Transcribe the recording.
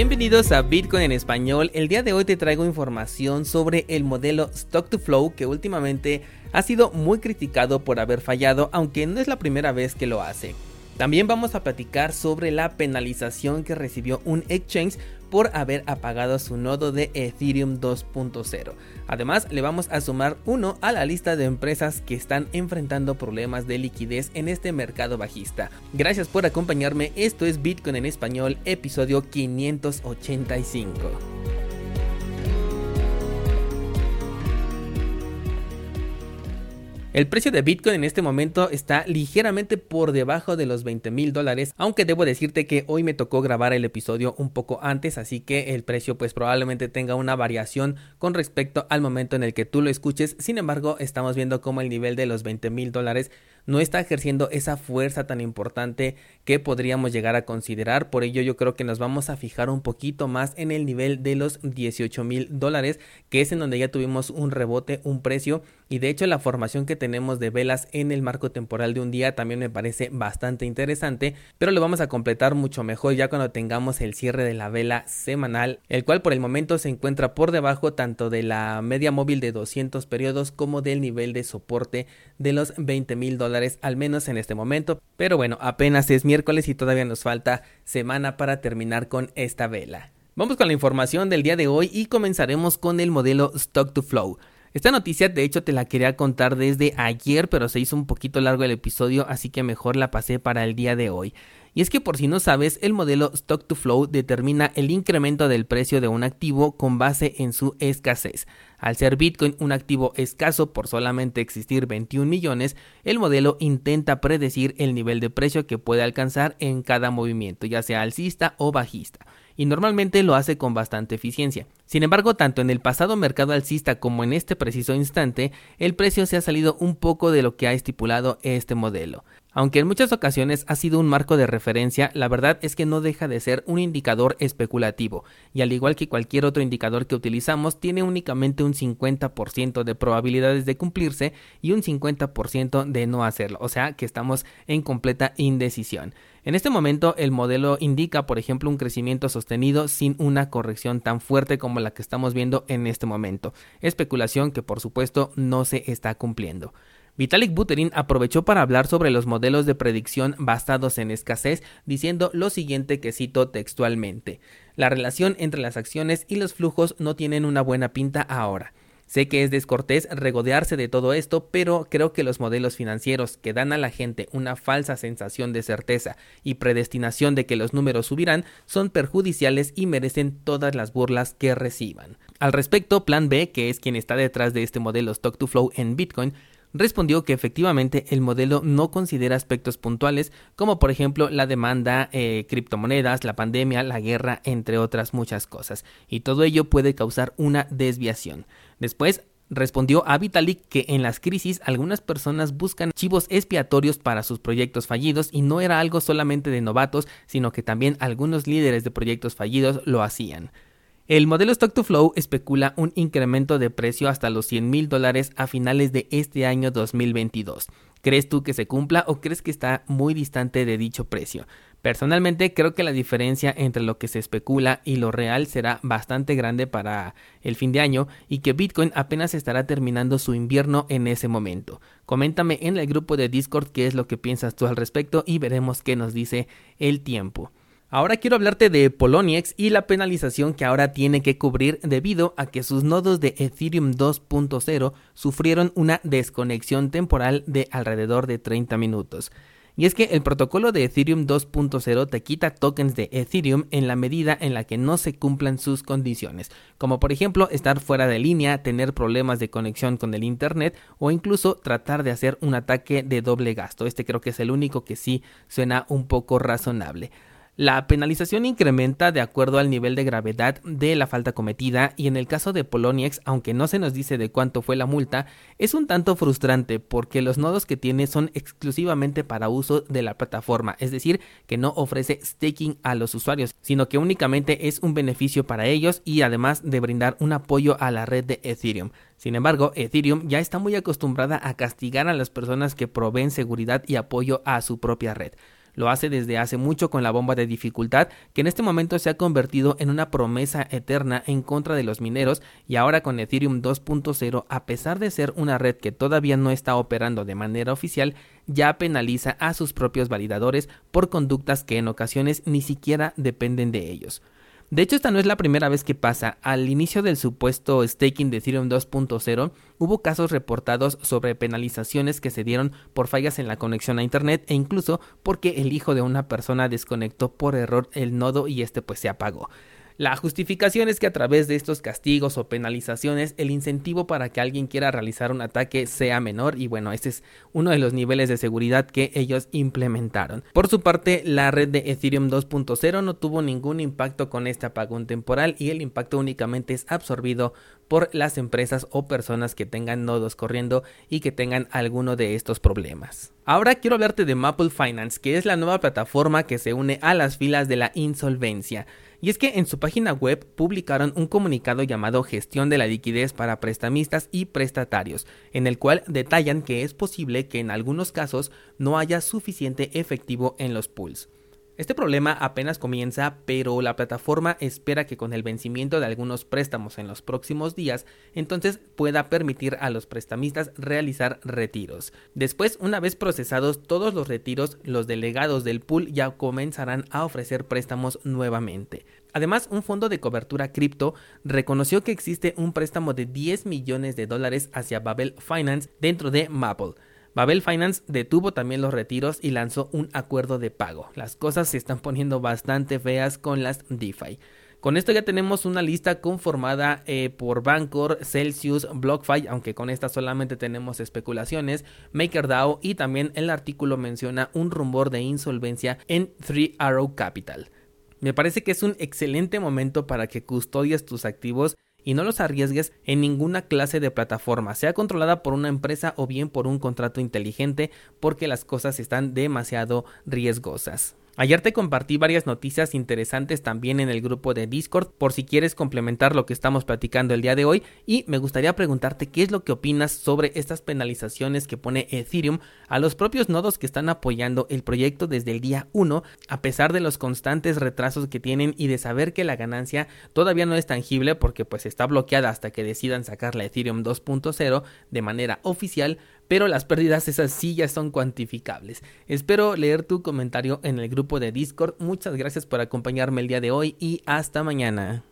Bienvenidos a Bitcoin en español. El día de hoy te traigo información sobre el modelo Stock to Flow que últimamente ha sido muy criticado por haber fallado, aunque no es la primera vez que lo hace. También vamos a platicar sobre la penalización que recibió un exchange por haber apagado su nodo de Ethereum 2.0. Además, le vamos a sumar uno a la lista de empresas que están enfrentando problemas de liquidez en este mercado bajista. Gracias por acompañarme, esto es Bitcoin en español, episodio 585. El precio de Bitcoin en este momento está ligeramente por debajo de los 20 mil dólares, aunque debo decirte que hoy me tocó grabar el episodio un poco antes, así que el precio pues probablemente tenga una variación con respecto al momento en el que tú lo escuches. Sin embargo, estamos viendo cómo el nivel de los 20 mil dólares no está ejerciendo esa fuerza tan importante que podríamos llegar a considerar. Por ello yo creo que nos vamos a fijar un poquito más en el nivel de los 18 mil dólares, que es en donde ya tuvimos un rebote, un precio. Y de hecho la formación que tenemos de velas en el marco temporal de un día también me parece bastante interesante, pero lo vamos a completar mucho mejor ya cuando tengamos el cierre de la vela semanal, el cual por el momento se encuentra por debajo tanto de la media móvil de 200 periodos como del nivel de soporte de los 20 mil al menos en este momento. Pero bueno, apenas es miércoles y todavía nos falta semana para terminar con esta vela. Vamos con la información del día de hoy y comenzaremos con el modelo Stock to Flow. Esta noticia de hecho te la quería contar desde ayer, pero se hizo un poquito largo el episodio, así que mejor la pasé para el día de hoy. Y es que por si no sabes, el modelo Stock to Flow determina el incremento del precio de un activo con base en su escasez. Al ser Bitcoin un activo escaso por solamente existir 21 millones, el modelo intenta predecir el nivel de precio que puede alcanzar en cada movimiento, ya sea alcista o bajista y normalmente lo hace con bastante eficiencia. Sin embargo, tanto en el pasado mercado alcista como en este preciso instante, el precio se ha salido un poco de lo que ha estipulado este modelo. Aunque en muchas ocasiones ha sido un marco de referencia, la verdad es que no deja de ser un indicador especulativo, y al igual que cualquier otro indicador que utilizamos, tiene únicamente un 50% de probabilidades de cumplirse y un 50% de no hacerlo, o sea que estamos en completa indecisión. En este momento el modelo indica, por ejemplo, un crecimiento sostenido sin una corrección tan fuerte como la que estamos viendo en este momento, especulación que por supuesto no se está cumpliendo. Vitalik Buterin aprovechó para hablar sobre los modelos de predicción basados en escasez, diciendo lo siguiente que cito textualmente. La relación entre las acciones y los flujos no tienen una buena pinta ahora. Sé que es descortés regodearse de todo esto, pero creo que los modelos financieros que dan a la gente una falsa sensación de certeza y predestinación de que los números subirán son perjudiciales y merecen todas las burlas que reciban. Al respecto, Plan B, que es quien está detrás de este modelo Stock to Flow en Bitcoin, respondió que efectivamente el modelo no considera aspectos puntuales como por ejemplo la demanda, eh, criptomonedas, la pandemia, la guerra, entre otras muchas cosas, y todo ello puede causar una desviación. Después respondió a Vitalik que en las crisis algunas personas buscan chivos expiatorios para sus proyectos fallidos y no era algo solamente de novatos, sino que también algunos líderes de proyectos fallidos lo hacían. El modelo Stock to Flow especula un incremento de precio hasta los 100 mil dólares a finales de este año 2022. ¿Crees tú que se cumpla o crees que está muy distante de dicho precio? Personalmente creo que la diferencia entre lo que se especula y lo real será bastante grande para el fin de año y que Bitcoin apenas estará terminando su invierno en ese momento. Coméntame en el grupo de Discord qué es lo que piensas tú al respecto y veremos qué nos dice el tiempo. Ahora quiero hablarte de Poloniex y la penalización que ahora tiene que cubrir debido a que sus nodos de Ethereum 2.0 sufrieron una desconexión temporal de alrededor de 30 minutos. Y es que el protocolo de Ethereum 2.0 te quita tokens de Ethereum en la medida en la que no se cumplan sus condiciones, como por ejemplo estar fuera de línea, tener problemas de conexión con el Internet o incluso tratar de hacer un ataque de doble gasto. Este creo que es el único que sí suena un poco razonable. La penalización incrementa de acuerdo al nivel de gravedad de la falta cometida y en el caso de Poloniex, aunque no se nos dice de cuánto fue la multa, es un tanto frustrante porque los nodos que tiene son exclusivamente para uso de la plataforma, es decir, que no ofrece staking a los usuarios, sino que únicamente es un beneficio para ellos y además de brindar un apoyo a la red de Ethereum. Sin embargo, Ethereum ya está muy acostumbrada a castigar a las personas que proveen seguridad y apoyo a su propia red. Lo hace desde hace mucho con la bomba de dificultad, que en este momento se ha convertido en una promesa eterna en contra de los mineros y ahora con Ethereum 2.0, a pesar de ser una red que todavía no está operando de manera oficial, ya penaliza a sus propios validadores por conductas que en ocasiones ni siquiera dependen de ellos. De hecho, esta no es la primera vez que pasa. Al inicio del supuesto staking de Ethereum 2.0, hubo casos reportados sobre penalizaciones que se dieron por fallas en la conexión a Internet e incluso porque el hijo de una persona desconectó por error el nodo y este pues se apagó. La justificación es que a través de estos castigos o penalizaciones el incentivo para que alguien quiera realizar un ataque sea menor y bueno, este es uno de los niveles de seguridad que ellos implementaron. Por su parte, la red de Ethereum 2.0 no tuvo ningún impacto con este apagón temporal y el impacto únicamente es absorbido por las empresas o personas que tengan nodos corriendo y que tengan alguno de estos problemas. Ahora quiero hablarte de Maple Finance, que es la nueva plataforma que se une a las filas de la insolvencia. Y es que en su página web publicaron un comunicado llamado Gestión de la liquidez para prestamistas y prestatarios, en el cual detallan que es posible que en algunos casos no haya suficiente efectivo en los pools. Este problema apenas comienza, pero la plataforma espera que con el vencimiento de algunos préstamos en los próximos días, entonces pueda permitir a los prestamistas realizar retiros. Después, una vez procesados todos los retiros, los delegados del pool ya comenzarán a ofrecer préstamos nuevamente. Además, un fondo de cobertura cripto reconoció que existe un préstamo de 10 millones de dólares hacia Babel Finance dentro de Maple. Babel Finance detuvo también los retiros y lanzó un acuerdo de pago. Las cosas se están poniendo bastante feas con las DeFi. Con esto ya tenemos una lista conformada eh, por Bancor, Celsius, BlockFi, aunque con esta solamente tenemos especulaciones, MakerDAO y también el artículo menciona un rumor de insolvencia en Three Arrow Capital. Me parece que es un excelente momento para que custodies tus activos y no los arriesgues en ninguna clase de plataforma, sea controlada por una empresa o bien por un contrato inteligente, porque las cosas están demasiado riesgosas. Ayer te compartí varias noticias interesantes también en el grupo de Discord por si quieres complementar lo que estamos platicando el día de hoy y me gustaría preguntarte qué es lo que opinas sobre estas penalizaciones que pone Ethereum a los propios nodos que están apoyando el proyecto desde el día 1 a pesar de los constantes retrasos que tienen y de saber que la ganancia todavía no es tangible porque pues está bloqueada hasta que decidan sacar la Ethereum 2.0 de manera oficial pero las pérdidas esas sí ya son cuantificables. Espero leer tu comentario en el grupo de Discord. Muchas gracias por acompañarme el día de hoy y hasta mañana.